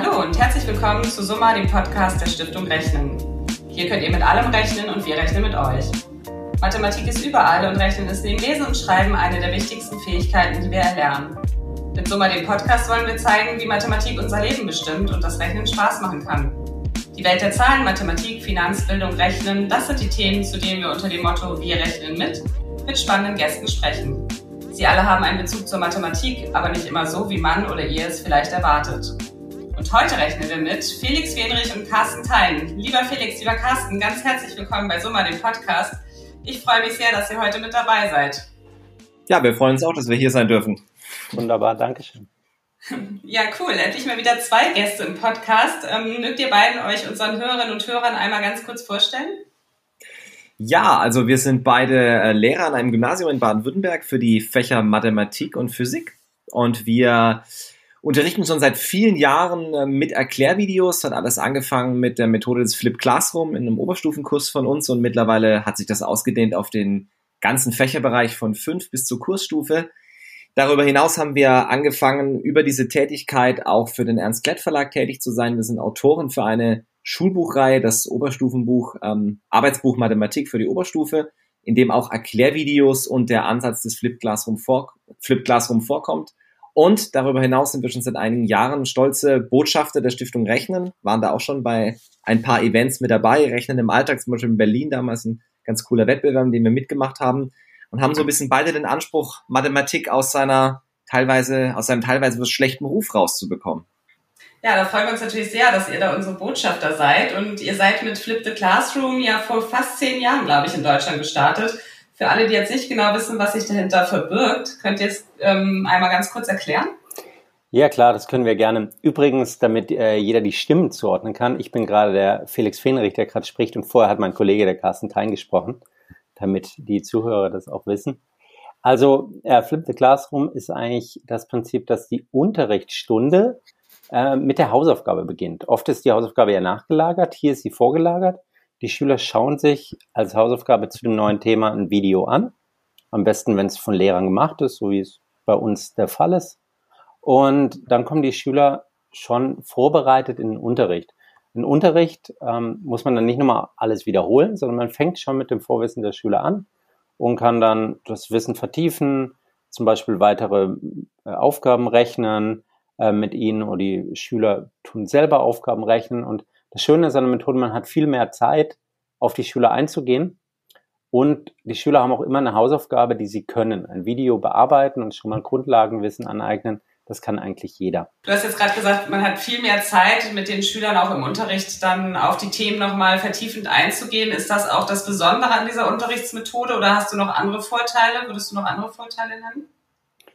Hallo und herzlich willkommen zu Summa, dem Podcast der Stiftung Rechnen. Hier könnt ihr mit allem rechnen und wir rechnen mit euch. Mathematik ist überall und Rechnen ist neben Lesen und Schreiben eine der wichtigsten Fähigkeiten, die wir erlernen. Mit Summa, dem Podcast, wollen wir zeigen, wie Mathematik unser Leben bestimmt und das Rechnen Spaß machen kann. Die Welt der Zahlen, Mathematik, Finanzbildung, Rechnen, das sind die Themen, zu denen wir unter dem Motto Wir rechnen mit mit spannenden Gästen sprechen. Sie alle haben einen Bezug zur Mathematik, aber nicht immer so, wie man oder ihr es vielleicht erwartet. Und heute rechnen wir mit Felix Wenrich und Carsten Thein. Lieber Felix, lieber Carsten, ganz herzlich willkommen bei Summa, dem Podcast. Ich freue mich sehr, dass ihr heute mit dabei seid. Ja, wir freuen uns auch, dass wir hier sein dürfen. Wunderbar, Dankeschön. Ja, cool. Endlich mal wieder zwei Gäste im Podcast. Ähm, mögt ihr beiden euch unseren Hörerinnen und Hörern einmal ganz kurz vorstellen? Ja, also wir sind beide äh, Lehrer an einem Gymnasium in Baden-Württemberg für die Fächer Mathematik und Physik. Und wir unterrichten schon seit vielen Jahren äh, mit Erklärvideos. Hat alles angefangen mit der Methode des Flip Classroom in einem Oberstufenkurs von uns und mittlerweile hat sich das ausgedehnt auf den ganzen Fächerbereich von fünf bis zur Kursstufe. Darüber hinaus haben wir angefangen, über diese Tätigkeit auch für den Ernst Klett Verlag tätig zu sein. Wir sind Autoren für eine Schulbuchreihe, das Oberstufenbuch ähm, Arbeitsbuch Mathematik für die Oberstufe, in dem auch Erklärvideos und der Ansatz des Flip Classroom, vor, Flip Classroom vorkommt. Und darüber hinaus sind wir schon seit einigen Jahren stolze Botschafter der Stiftung Rechnen, waren da auch schon bei ein paar Events mit dabei, Rechnen im Alltag, zum Beispiel in Berlin damals ein ganz cooler Wettbewerb, den wir mitgemacht haben und haben so ein bisschen beide den Anspruch, Mathematik aus seiner teilweise, aus seinem teilweise schlechten Ruf rauszubekommen. Ja, da freuen wir uns natürlich sehr, dass ihr da unsere Botschafter seid. Und ihr seid mit Flip the Classroom ja vor fast zehn Jahren, glaube ich, in Deutschland gestartet. Für alle, die jetzt nicht genau wissen, was sich dahinter verbirgt, könnt ihr es ähm, einmal ganz kurz erklären? Ja, klar, das können wir gerne. Übrigens, damit äh, jeder die Stimmen zuordnen kann, ich bin gerade der Felix Fenrich, der gerade spricht, und vorher hat mein Kollege, der Carsten Thein, gesprochen, damit die Zuhörer das auch wissen. Also, äh, Flip the Classroom ist eigentlich das Prinzip, dass die Unterrichtsstunde äh, mit der Hausaufgabe beginnt. Oft ist die Hausaufgabe ja nachgelagert, hier ist sie vorgelagert. Die Schüler schauen sich als Hausaufgabe zu dem neuen Thema ein Video an. Am besten, wenn es von Lehrern gemacht ist, so wie es bei uns der Fall ist. Und dann kommen die Schüler schon vorbereitet in den Unterricht. Im Unterricht ähm, muss man dann nicht nochmal alles wiederholen, sondern man fängt schon mit dem Vorwissen der Schüler an und kann dann das Wissen vertiefen, zum Beispiel weitere äh, Aufgaben rechnen, äh, mit ihnen oder die Schüler tun selber Aufgaben rechnen. Und das Schöne ist an der Methode, man hat viel mehr Zeit, auf die Schüler einzugehen. Und die Schüler haben auch immer eine Hausaufgabe, die sie können. Ein Video bearbeiten und schon mal Grundlagenwissen aneignen. Das kann eigentlich jeder. Du hast jetzt gerade gesagt, man hat viel mehr Zeit, mit den Schülern auch im Unterricht dann auf die Themen nochmal vertiefend einzugehen. Ist das auch das Besondere an dieser Unterrichtsmethode oder hast du noch andere Vorteile? Würdest du noch andere Vorteile nennen?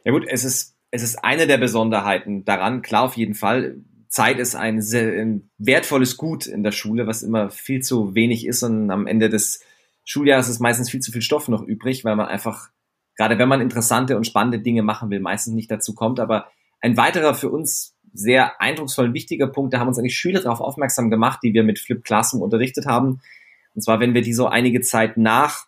Ja gut, es ist es ist eine der Besonderheiten daran, klar auf jeden Fall. Zeit ist ein sehr ein wertvolles Gut in der Schule, was immer viel zu wenig ist und am Ende des Schuljahres ist meistens viel zu viel Stoff noch übrig, weil man einfach, gerade wenn man interessante und spannende Dinge machen will, meistens nicht dazu kommt. Aber ein weiterer für uns sehr eindrucksvoll und wichtiger Punkt, da haben uns eigentlich Schüler darauf aufmerksam gemacht, die wir mit Flip Classroom unterrichtet haben. Und zwar, wenn wir die so einige Zeit nach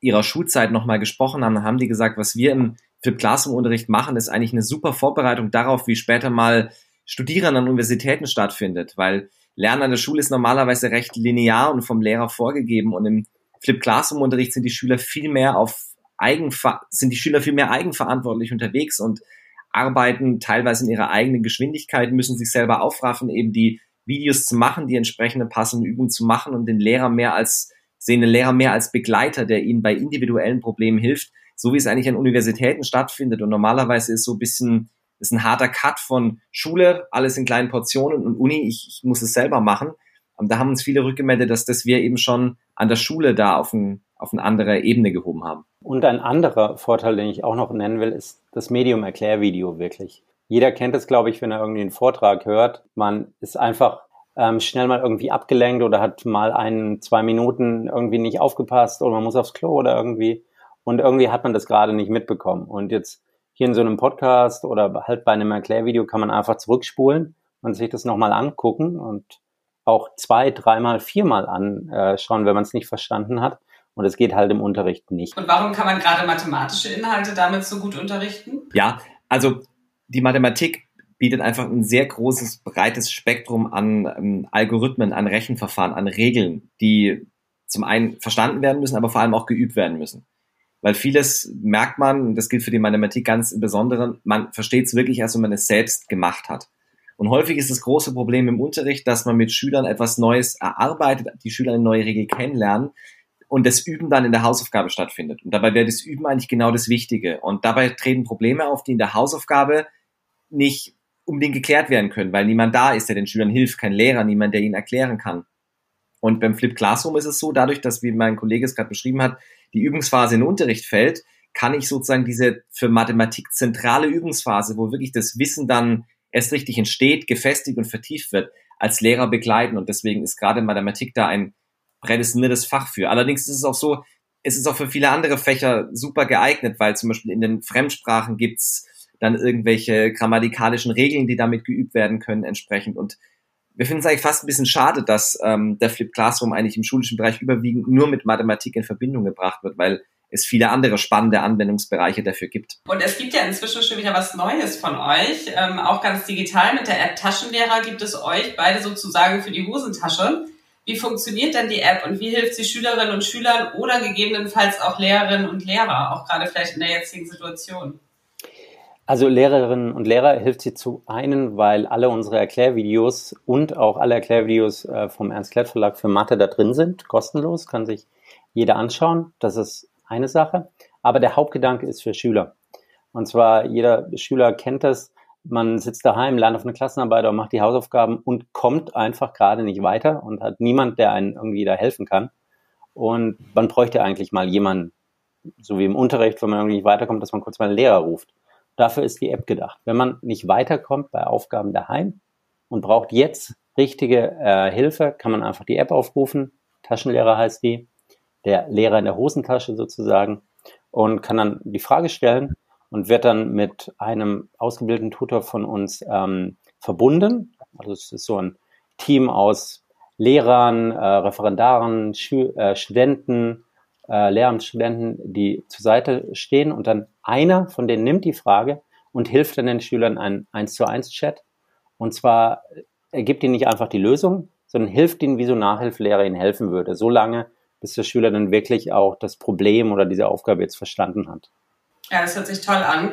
ihrer Schulzeit nochmal gesprochen haben, dann haben die gesagt, was wir im Flip Classroom Unterricht machen, ist eigentlich eine super Vorbereitung darauf, wie später mal Studieren an Universitäten stattfindet, weil Lernen an der Schule ist normalerweise recht linear und vom Lehrer vorgegeben und im Flip Classroom Unterricht sind die Schüler viel mehr auf Eigenver sind die Schüler viel mehr eigenverantwortlich unterwegs und arbeiten teilweise in ihrer eigenen Geschwindigkeit, müssen sich selber aufraffen, eben die Videos zu machen, die entsprechende passende Übungen zu machen und den Lehrer mehr als, sehen den Lehrer mehr als Begleiter, der ihnen bei individuellen Problemen hilft, so wie es eigentlich an Universitäten stattfindet. Und normalerweise ist so ein bisschen, ist ein harter Cut von Schule, alles in kleinen Portionen und Uni, ich, ich muss es selber machen. Und da haben uns viele rückgemeldet, dass das wir eben schon an der Schule da auf, ein, auf eine andere Ebene gehoben haben. Und ein anderer Vorteil, den ich auch noch nennen will, ist das Medium-Erklärvideo wirklich. Jeder kennt es, glaube ich, wenn er irgendwie einen Vortrag hört. Man ist einfach ähm, schnell mal irgendwie abgelenkt oder hat mal ein, zwei Minuten irgendwie nicht aufgepasst oder man muss aufs Klo oder irgendwie. Und irgendwie hat man das gerade nicht mitbekommen. Und jetzt hier in so einem Podcast oder halt bei einem Erklärvideo kann man einfach zurückspulen und sich das nochmal angucken und auch zwei, dreimal, viermal anschauen, wenn man es nicht verstanden hat. Und es geht halt im Unterricht nicht. Und warum kann man gerade mathematische Inhalte damit so gut unterrichten? Ja, also die Mathematik bietet einfach ein sehr großes, breites Spektrum an ähm, Algorithmen, an Rechenverfahren, an Regeln, die zum einen verstanden werden müssen, aber vor allem auch geübt werden müssen. Weil vieles merkt man, und das gilt für die Mathematik ganz im Besonderen, man versteht es wirklich erst, wenn man es selbst gemacht hat. Und häufig ist das große Problem im Unterricht, dass man mit Schülern etwas Neues erarbeitet, die Schüler eine neue Regel kennenlernen und das Üben dann in der Hausaufgabe stattfindet. Und dabei wäre das Üben eigentlich genau das Wichtige. Und dabei treten Probleme auf, die in der Hausaufgabe nicht unbedingt geklärt werden können, weil niemand da ist, der den Schülern hilft, kein Lehrer, niemand, der ihnen erklären kann. Und beim Flip Classroom ist es so, dadurch, dass, wie mein Kollege es gerade beschrieben hat, die Übungsphase in den Unterricht fällt, kann ich sozusagen diese für Mathematik zentrale Übungsphase, wo wirklich das Wissen dann erst richtig entsteht, gefestigt und vertieft wird, als Lehrer begleiten. Und deswegen ist gerade Mathematik da ein prädestiniertes Fach für. Allerdings ist es auch so, es ist auch für viele andere Fächer super geeignet, weil zum Beispiel in den Fremdsprachen gibt's dann irgendwelche grammatikalischen Regeln, die damit geübt werden können entsprechend. Und wir finden es eigentlich fast ein bisschen schade, dass ähm, der Flip Classroom eigentlich im schulischen Bereich überwiegend nur mit Mathematik in Verbindung gebracht wird, weil es viele andere spannende Anwendungsbereiche dafür gibt. Und es gibt ja inzwischen schon wieder was Neues von euch, ähm, auch ganz digital mit der App Taschenlehrer gibt es euch beide sozusagen für die Hosentasche. Wie funktioniert denn die App und wie hilft sie Schülerinnen und Schülern oder gegebenenfalls auch Lehrerinnen und Lehrer, auch gerade vielleicht in der jetzigen Situation? Also Lehrerinnen und Lehrer hilft sie zu einen, weil alle unsere Erklärvideos und auch alle Erklärvideos äh, vom Ernst Klett Verlag für Mathe da drin sind, kostenlos, kann sich jeder anschauen. Das ist eine Sache. Aber der Hauptgedanke ist für Schüler. Und zwar jeder Schüler kennt das. Man sitzt daheim, lernt auf eine Klassenarbeit oder macht die Hausaufgaben und kommt einfach gerade nicht weiter und hat niemand, der einen irgendwie da helfen kann. Und man bräuchte eigentlich mal jemanden, so wie im Unterricht, wenn man irgendwie nicht weiterkommt, dass man kurz mal einen Lehrer ruft. Dafür ist die App gedacht. Wenn man nicht weiterkommt bei Aufgaben daheim und braucht jetzt richtige äh, Hilfe, kann man einfach die App aufrufen. Taschenlehrer heißt die. Der Lehrer in der Hosentasche sozusagen und kann dann die Frage stellen und wird dann mit einem ausgebildeten Tutor von uns ähm, verbunden. Also es ist so ein Team aus Lehrern, äh, Referendaren, Schü äh, Studenten, äh, Lehramtsstudenten, die zur Seite stehen und dann einer von denen nimmt die Frage und hilft dann den Schülern einen 1 zu 1 Chat. Und zwar, er gibt ihnen nicht einfach die Lösung, sondern hilft ihnen, wie so ein Nachhilfelehrer ihnen helfen würde, so lange, bis der Schüler dann wirklich auch das Problem oder diese Aufgabe jetzt verstanden hat. Ja, das hört sich toll an.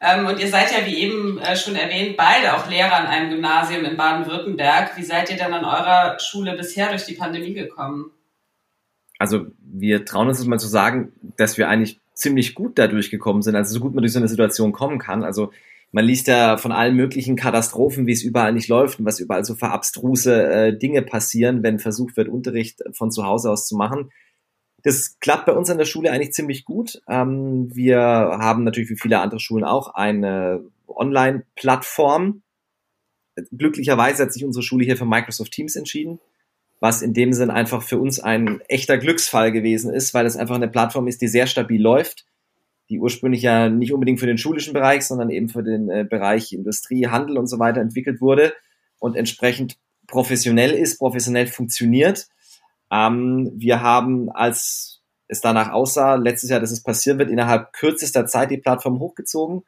Ähm, und ihr seid ja, wie eben äh, schon erwähnt, beide auch Lehrer an einem Gymnasium in Baden-Württemberg. Wie seid ihr denn an eurer Schule bisher durch die Pandemie gekommen? also wir trauen uns das mal zu sagen, dass wir eigentlich ziemlich gut da durchgekommen sind, also so gut man durch so eine Situation kommen kann. Also man liest ja von allen möglichen Katastrophen, wie es überall nicht läuft und was überall so für abstruse äh, Dinge passieren, wenn versucht wird, Unterricht von zu Hause aus zu machen. Das klappt bei uns an der Schule eigentlich ziemlich gut. Ähm, wir haben natürlich wie viele andere Schulen auch eine Online-Plattform. Glücklicherweise hat sich unsere Schule hier für Microsoft Teams entschieden was in dem Sinn einfach für uns ein echter Glücksfall gewesen ist, weil es einfach eine Plattform ist, die sehr stabil läuft, die ursprünglich ja nicht unbedingt für den schulischen Bereich, sondern eben für den äh, Bereich Industrie, Handel und so weiter entwickelt wurde und entsprechend professionell ist, professionell funktioniert. Ähm, wir haben, als es danach aussah, letztes Jahr, dass es passieren wird, innerhalb kürzester Zeit die Plattform hochgezogen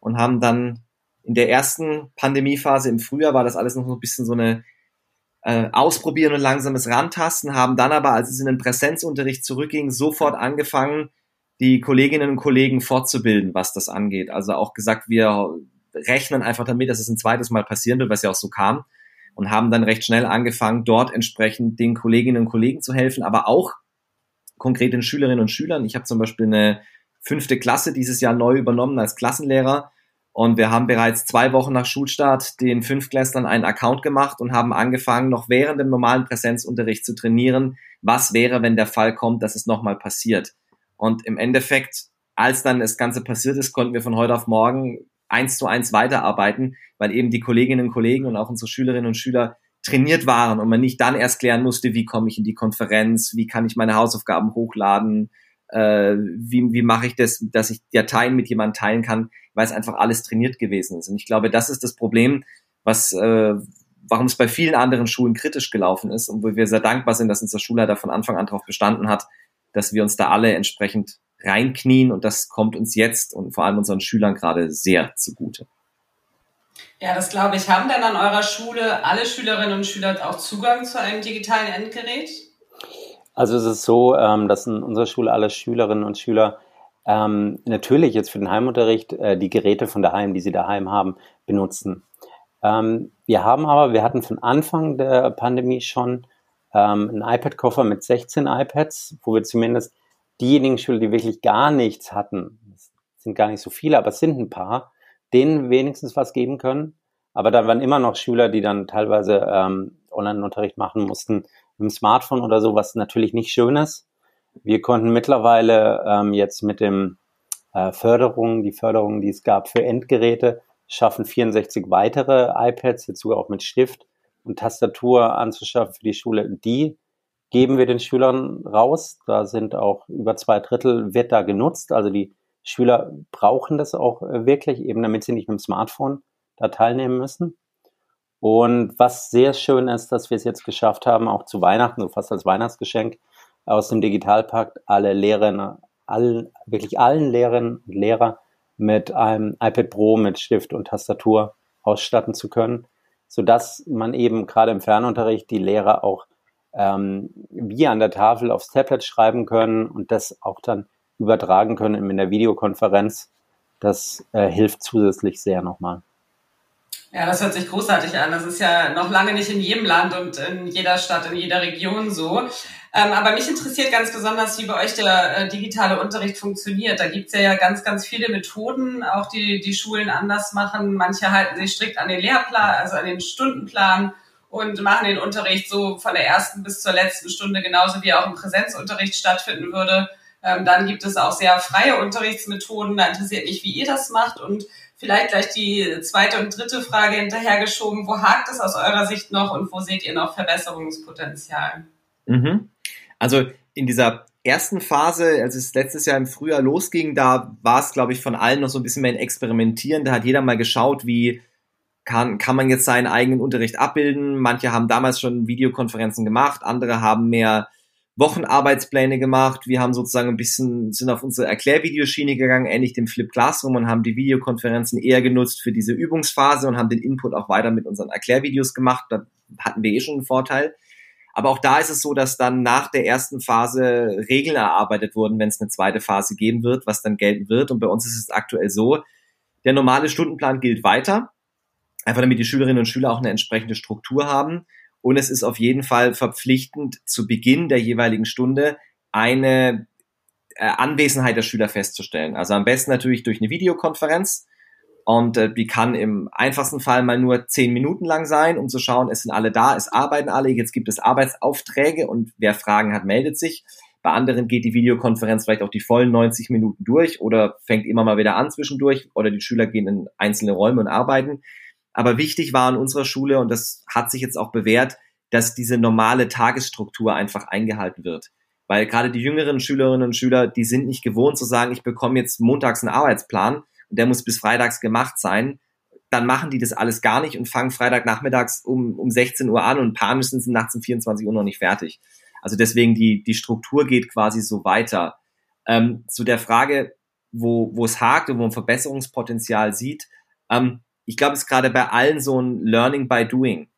und haben dann in der ersten Pandemiephase im Frühjahr war das alles noch ein bisschen so eine äh, ausprobieren und langsames Rantasten, haben dann aber, als es in den Präsenzunterricht zurückging, sofort angefangen, die Kolleginnen und Kollegen fortzubilden, was das angeht. Also auch gesagt, wir rechnen einfach damit, dass es ein zweites Mal passieren wird, was ja auch so kam. Und haben dann recht schnell angefangen, dort entsprechend den Kolleginnen und Kollegen zu helfen, aber auch konkret den Schülerinnen und Schülern. Ich habe zum Beispiel eine fünfte Klasse dieses Jahr neu übernommen als Klassenlehrer und wir haben bereits zwei Wochen nach Schulstart den Fünftklässlern einen Account gemacht und haben angefangen, noch während dem normalen Präsenzunterricht zu trainieren, was wäre, wenn der Fall kommt, dass es nochmal passiert. Und im Endeffekt, als dann das Ganze passiert ist, konnten wir von heute auf morgen eins zu eins weiterarbeiten, weil eben die Kolleginnen und Kollegen und auch unsere Schülerinnen und Schüler trainiert waren und man nicht dann erst klären musste, wie komme ich in die Konferenz, wie kann ich meine Hausaufgaben hochladen, äh, wie, wie mache ich das, dass ich Dateien mit jemandem teilen kann, weil es einfach alles trainiert gewesen ist. Und ich glaube, das ist das Problem, was äh, warum es bei vielen anderen Schulen kritisch gelaufen ist und wo wir sehr dankbar sind, dass unser Schulleiter von Anfang an darauf bestanden hat, dass wir uns da alle entsprechend reinknien und das kommt uns jetzt und vor allem unseren Schülern gerade sehr zugute. Ja, das glaube ich. Haben denn an eurer Schule alle Schülerinnen und Schüler auch Zugang zu einem digitalen Endgerät? Also es ist so, ähm, dass in unserer Schule alle Schülerinnen und Schüler ähm, natürlich jetzt für den Heimunterricht äh, die Geräte von daheim, die sie daheim haben, benutzen. Ähm, wir haben aber, wir hatten von Anfang der Pandemie schon ähm, einen iPad-Koffer mit 16 iPads, wo wir zumindest diejenigen Schüler, die wirklich gar nichts hatten, sind gar nicht so viele, aber es sind ein paar, denen wenigstens was geben können. Aber da waren immer noch Schüler, die dann teilweise ähm, Online-Unterricht machen mussten dem Smartphone oder so, was natürlich nicht schön ist. Wir konnten mittlerweile ähm, jetzt mit dem äh, Förderung, die Förderung, die es gab für Endgeräte, schaffen 64 weitere iPads, sogar auch mit Stift und Tastatur anzuschaffen für die Schule. Die geben wir den Schülern raus. Da sind auch über zwei Drittel wird da genutzt. Also die Schüler brauchen das auch äh, wirklich, eben damit sie nicht mit dem Smartphone da teilnehmen müssen. Und was sehr schön ist, dass wir es jetzt geschafft haben, auch zu Weihnachten, so fast als Weihnachtsgeschenk, aus dem Digitalpakt alle Lehrerinnen, allen, wirklich allen Lehrerinnen und Lehrer mit einem iPad Pro mit Stift und Tastatur ausstatten zu können, sodass man eben gerade im Fernunterricht die Lehrer auch ähm, wie an der Tafel aufs Tablet schreiben können und das auch dann übertragen können in der Videokonferenz. Das äh, hilft zusätzlich sehr nochmal. Ja, das hört sich großartig an. Das ist ja noch lange nicht in jedem Land und in jeder Stadt, in jeder Region so. Ähm, aber mich interessiert ganz besonders, wie bei euch der äh, digitale Unterricht funktioniert. Da gibt's ja, ja ganz, ganz viele Methoden, auch die die Schulen anders machen. Manche halten sich strikt an den Lehrplan, also an den Stundenplan und machen den Unterricht so von der ersten bis zur letzten Stunde genauso wie auch im Präsenzunterricht stattfinden würde. Ähm, dann gibt es auch sehr freie Unterrichtsmethoden. Da interessiert mich, wie ihr das macht und Vielleicht gleich die zweite und dritte Frage hinterhergeschoben. Wo hakt es aus eurer Sicht noch und wo seht ihr noch Verbesserungspotenzial? Mhm. Also in dieser ersten Phase, als es letztes Jahr im Frühjahr losging, da war es, glaube ich, von allen noch so ein bisschen mehr ein Experimentieren. Da hat jeder mal geschaut, wie kann, kann man jetzt seinen eigenen Unterricht abbilden. Manche haben damals schon Videokonferenzen gemacht, andere haben mehr Wochenarbeitspläne gemacht. Wir haben sozusagen ein bisschen, sind auf unsere Erklärvideoschiene gegangen, ähnlich dem Flip Classroom und haben die Videokonferenzen eher genutzt für diese Übungsphase und haben den Input auch weiter mit unseren Erklärvideos gemacht. Da hatten wir eh schon einen Vorteil. Aber auch da ist es so, dass dann nach der ersten Phase Regeln erarbeitet wurden, wenn es eine zweite Phase geben wird, was dann gelten wird. Und bei uns ist es aktuell so, der normale Stundenplan gilt weiter, einfach damit die Schülerinnen und Schüler auch eine entsprechende Struktur haben. Und es ist auf jeden Fall verpflichtend, zu Beginn der jeweiligen Stunde eine äh, Anwesenheit der Schüler festzustellen. Also am besten natürlich durch eine Videokonferenz. Und äh, die kann im einfachsten Fall mal nur zehn Minuten lang sein, um zu schauen, es sind alle da, es arbeiten alle, jetzt gibt es Arbeitsaufträge und wer Fragen hat, meldet sich. Bei anderen geht die Videokonferenz vielleicht auch die vollen 90 Minuten durch oder fängt immer mal wieder an zwischendurch oder die Schüler gehen in einzelne Räume und arbeiten. Aber wichtig war an unserer Schule, und das hat sich jetzt auch bewährt, dass diese normale Tagesstruktur einfach eingehalten wird. Weil gerade die jüngeren Schülerinnen und Schüler, die sind nicht gewohnt zu sagen, ich bekomme jetzt montags einen Arbeitsplan und der muss bis freitags gemacht sein. Dann machen die das alles gar nicht und fangen Freitagnachmittags um, um 16 Uhr an und panisch sind sie nachts um 24 Uhr noch nicht fertig. Also deswegen die, die Struktur geht quasi so weiter. Ähm, zu der Frage, wo, wo es hakt und wo man Verbesserungspotenzial sieht, ähm, ich glaube, es ist gerade bei allen so ein Learning by Doing.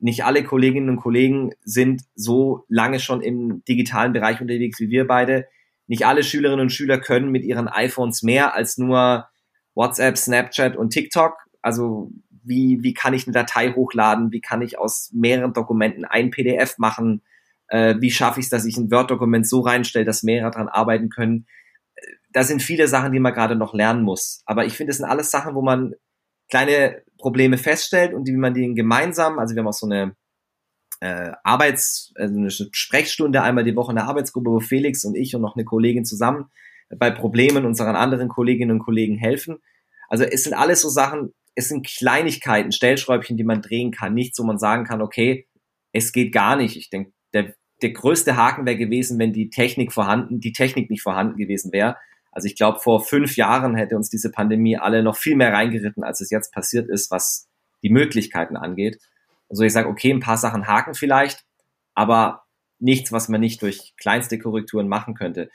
Nicht alle Kolleginnen und Kollegen sind so lange schon im digitalen Bereich unterwegs wie wir beide. Nicht alle Schülerinnen und Schüler können mit ihren iPhones mehr als nur WhatsApp, Snapchat und TikTok. Also wie, wie kann ich eine Datei hochladen? Wie kann ich aus mehreren Dokumenten ein PDF machen? Äh, wie schaffe ich es, dass ich ein Word-Dokument so reinstelle, dass mehrere daran arbeiten können? Da sind viele Sachen, die man gerade noch lernen muss. Aber ich finde, das sind alles Sachen, wo man kleine Probleme feststellt und wie man die gemeinsam, also wir haben auch so eine äh, Arbeits, also eine Sprechstunde einmal die Woche in der Arbeitsgruppe, wo Felix und ich und noch eine Kollegin zusammen bei Problemen unseren anderen Kolleginnen und Kollegen helfen. Also es sind alles so Sachen, es sind Kleinigkeiten, Stellschräubchen, die man drehen kann, nichts, wo man sagen kann, okay, es geht gar nicht. Ich denke, der, der größte Haken wäre gewesen, wenn die Technik vorhanden, die Technik nicht vorhanden gewesen wäre. Also ich glaube, vor fünf Jahren hätte uns diese Pandemie alle noch viel mehr reingeritten, als es jetzt passiert ist, was die Möglichkeiten angeht. Also ich sage, okay, ein paar Sachen haken vielleicht, aber nichts, was man nicht durch kleinste Korrekturen machen könnte.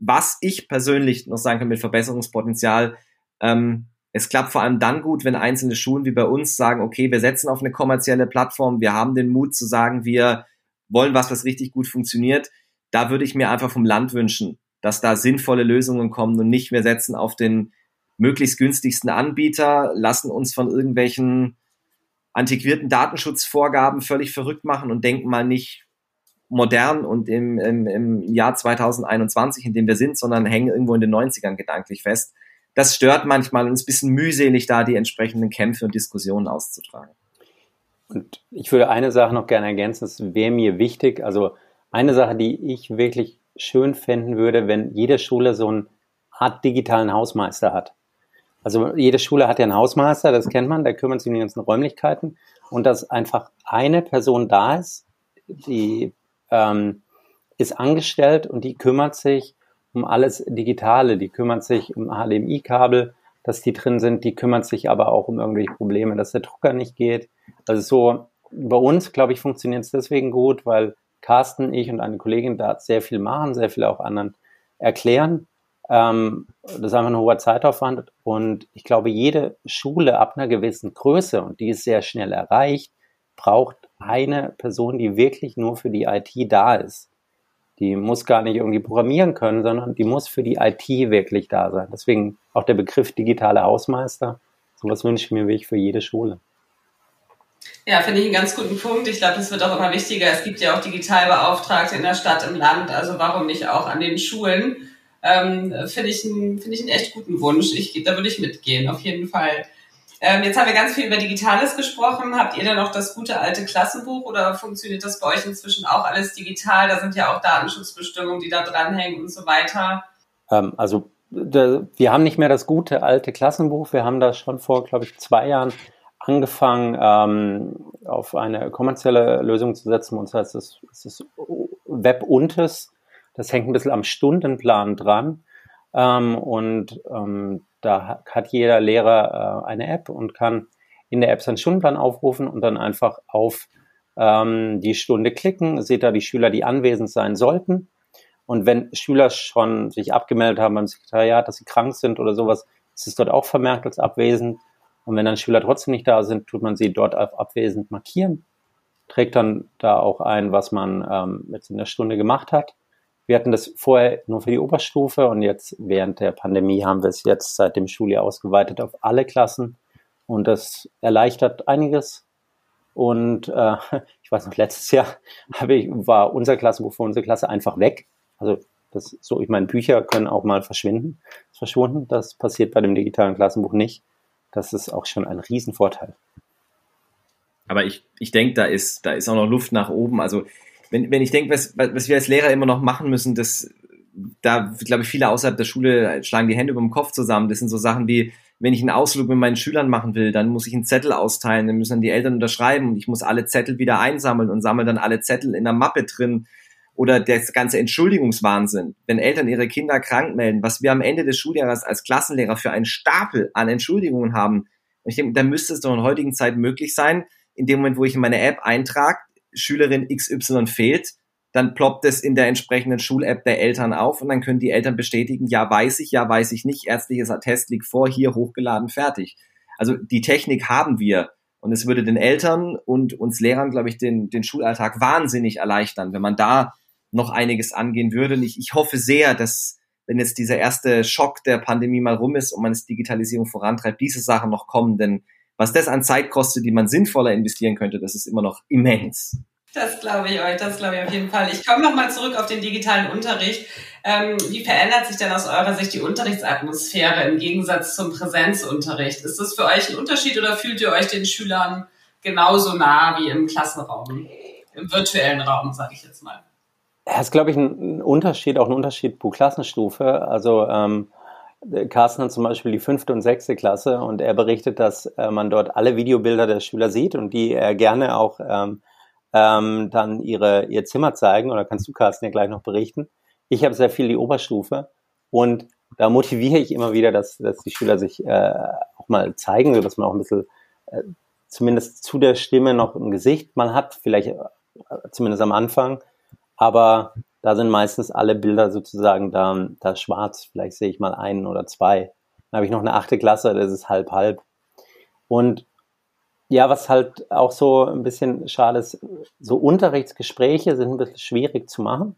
Was ich persönlich noch sagen kann mit Verbesserungspotenzial, ähm, Es klappt vor allem dann gut, wenn einzelne Schulen wie bei uns sagen, okay, wir setzen auf eine kommerzielle Plattform, wir haben den Mut zu sagen, wir wollen was, was richtig gut funktioniert. Da würde ich mir einfach vom Land wünschen, dass da sinnvolle Lösungen kommen und nicht wir setzen auf den möglichst günstigsten Anbieter, lassen uns von irgendwelchen antiquierten Datenschutzvorgaben völlig verrückt machen und denken mal nicht modern und im, im, im Jahr 2021, in dem wir sind, sondern hängen irgendwo in den 90ern gedanklich fest. Das stört manchmal und ist ein bisschen mühselig, da die entsprechenden Kämpfe und Diskussionen auszutragen. Und ich würde eine Sache noch gerne ergänzen, das wäre mir wichtig. Also eine Sache, die ich wirklich schön finden würde, wenn jede Schule so eine Art digitalen Hausmeister hat. Also jede Schule hat ja einen Hausmeister, das kennt man, der kümmert sich um die ganzen Räumlichkeiten und dass einfach eine Person da ist, die ähm, ist angestellt und die kümmert sich um alles Digitale, die kümmert sich um HDMI-Kabel, dass die drin sind, die kümmert sich aber auch um irgendwelche Probleme, dass der Drucker nicht geht. Also so bei uns, glaube ich, funktioniert es deswegen gut, weil Carsten, ich und eine Kollegin da sehr viel machen, sehr viel auch anderen erklären. Ähm, das ist einfach ein hoher Zeitaufwand und ich glaube, jede Schule ab einer gewissen Größe und die ist sehr schnell erreicht, braucht eine Person, die wirklich nur für die IT da ist. Die muss gar nicht irgendwie programmieren können, sondern die muss für die IT wirklich da sein. Deswegen auch der Begriff digitale Hausmeister. Sowas wünsche ich mir wirklich für jede Schule. Ja, finde ich einen ganz guten Punkt. Ich glaube, das wird auch immer wichtiger. Es gibt ja auch Digitalbeauftragte in der Stadt, im Land. Also warum nicht auch an den Schulen? Ähm, finde ich, einen, ich einen echt guten Wunsch. Ich, da würde ich mitgehen, auf jeden Fall. Ähm, jetzt haben wir ganz viel über Digitales gesprochen. Habt ihr da noch das gute alte Klassenbuch oder funktioniert das bei euch inzwischen auch alles digital? Da sind ja auch Datenschutzbestimmungen, die da dranhängen und so weiter. Ähm, also wir haben nicht mehr das gute alte Klassenbuch. Wir haben da schon vor, glaube ich, zwei Jahren angefangen, ähm, auf eine kommerzielle Lösung zu setzen. Und zwar ist es, es Web Untes. Das hängt ein bisschen am Stundenplan dran. Ähm, und ähm, da hat jeder Lehrer äh, eine App und kann in der App seinen Stundenplan aufrufen und dann einfach auf ähm, die Stunde klicken. Seht da die Schüler, die anwesend sein sollten. Und wenn Schüler schon sich abgemeldet haben beim Sekretariat, dass sie krank sind oder sowas, ist es dort auch vermerkt als abwesend. Und wenn dann Schüler trotzdem nicht da sind, tut man sie dort auf abwesend markieren, trägt dann da auch ein, was man ähm, jetzt in der Stunde gemacht hat. Wir hatten das vorher nur für die Oberstufe und jetzt während der Pandemie haben wir es jetzt seit dem Schuljahr ausgeweitet auf alle Klassen und das erleichtert einiges. Und äh, ich weiß noch, letztes Jahr habe ich, war unser Klassenbuch für unsere Klasse einfach weg. Also das so, ich meine, Bücher können auch mal verschwinden, verschwunden. Das passiert bei dem digitalen Klassenbuch nicht. Das ist auch schon ein Riesenvorteil. Aber ich, ich denke, da ist, da ist auch noch Luft nach oben. Also wenn, wenn ich denke, was, was wir als Lehrer immer noch machen müssen, das, da glaube ich, viele außerhalb der Schule schlagen die Hände über dem Kopf zusammen. Das sind so Sachen wie, wenn ich einen Ausflug mit meinen Schülern machen will, dann muss ich einen Zettel austeilen, dann müssen dann die Eltern unterschreiben und ich muss alle Zettel wieder einsammeln und sammle dann alle Zettel in der Mappe drin. Oder der ganze Entschuldigungswahnsinn, wenn Eltern ihre Kinder krank melden, was wir am Ende des Schuljahres als Klassenlehrer für einen Stapel an Entschuldigungen haben. Und ich denke, da müsste es doch in heutigen Zeit möglich sein, in dem Moment, wo ich in meine App eintrage, Schülerin XY fehlt, dann ploppt es in der entsprechenden Schul-App der Eltern auf und dann können die Eltern bestätigen, ja weiß ich, ja weiß ich nicht, ärztliches Attest liegt vor, hier hochgeladen, fertig. Also die Technik haben wir und es würde den Eltern und uns Lehrern, glaube ich, den, den Schulalltag wahnsinnig erleichtern, wenn man da noch einiges angehen würde. Und ich, ich hoffe sehr, dass wenn jetzt dieser erste Schock der Pandemie mal rum ist und man es Digitalisierung vorantreibt, diese Sachen noch kommen, denn was das an Zeit kostet, die man sinnvoller investieren könnte, das ist immer noch immens. Das glaube ich euch, das glaube ich auf jeden Fall. Ich komme nochmal zurück auf den digitalen Unterricht. Ähm, wie verändert sich denn aus eurer Sicht die Unterrichtsatmosphäre im Gegensatz zum Präsenzunterricht? Ist das für euch ein Unterschied oder fühlt ihr euch den Schülern genauso nah wie im Klassenraum, im virtuellen Raum, sage ich jetzt mal? Ja, ist, glaube ich, ein Unterschied, auch ein Unterschied pro Klassenstufe. Also ähm, Carsten hat zum Beispiel die fünfte und sechste Klasse und er berichtet, dass äh, man dort alle Videobilder der Schüler sieht und die er gerne auch ähm, ähm, dann ihre, ihr Zimmer zeigen. Oder kannst du, Carsten, ja gleich noch berichten. Ich habe sehr viel die Oberstufe und da motiviere ich immer wieder, dass, dass die Schüler sich äh, auch mal zeigen, sodass man auch ein bisschen äh, zumindest zu der Stimme noch ein Gesicht man hat, vielleicht äh, zumindest am Anfang. Aber da sind meistens alle Bilder sozusagen da, da schwarz. Vielleicht sehe ich mal einen oder zwei. Dann habe ich noch eine achte Klasse, das ist halb halb. Und ja, was halt auch so ein bisschen schade ist, so Unterrichtsgespräche sind ein bisschen schwierig zu machen.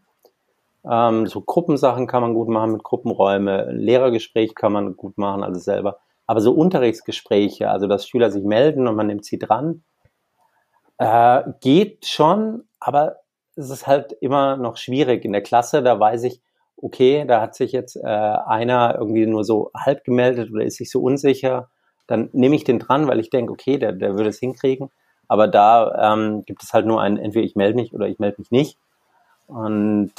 Ähm, so Gruppensachen kann man gut machen mit Gruppenräume, Lehrergespräch kann man gut machen, also selber. Aber so Unterrichtsgespräche, also dass Schüler sich melden und man nimmt sie dran, äh, geht schon, aber es ist halt immer noch schwierig. In der Klasse, da weiß ich, okay, da hat sich jetzt äh, einer irgendwie nur so halb gemeldet oder ist sich so unsicher dann nehme ich den dran, weil ich denke, okay, der, der würde es hinkriegen. Aber da ähm, gibt es halt nur ein, entweder ich melde mich oder ich melde mich nicht. Und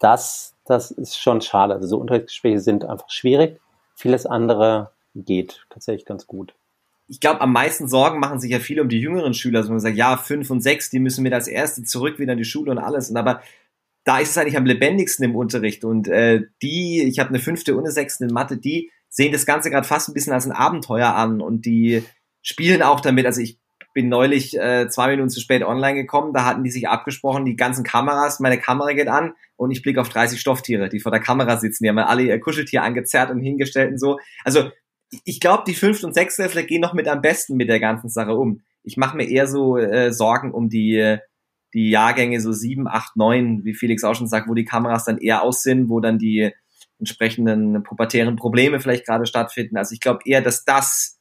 das, das ist schon schade. Also so Unterrichtsgespräche sind einfach schwierig. Vieles andere geht tatsächlich ganz gut. Ich glaube, am meisten Sorgen machen sich ja viele um die jüngeren Schüler. Also man sagt, ja, fünf und sechs, die müssen mir als Erste zurück wieder in die Schule und alles. Und aber da ist es eigentlich am lebendigsten im Unterricht. Und äh, die, ich habe eine fünfte und eine sechste in Mathe, die sehen das Ganze gerade fast ein bisschen als ein Abenteuer an und die spielen auch damit. Also ich bin neulich äh, zwei Minuten zu spät online gekommen, da hatten die sich abgesprochen, die ganzen Kameras, meine Kamera geht an und ich blicke auf 30 Stofftiere, die vor der Kamera sitzen, die haben alle ihr Kuscheltier angezerrt und hingestellt und so. Also ich glaube, die Fünft- und Sechstklässler gehen noch mit am besten mit der ganzen Sache um. Ich mache mir eher so äh, Sorgen um die, die Jahrgänge so sieben, acht, neun, wie Felix auch schon sagt, wo die Kameras dann eher aus sind, wo dann die entsprechenden pubertären Probleme vielleicht gerade stattfinden. Also ich glaube eher, dass das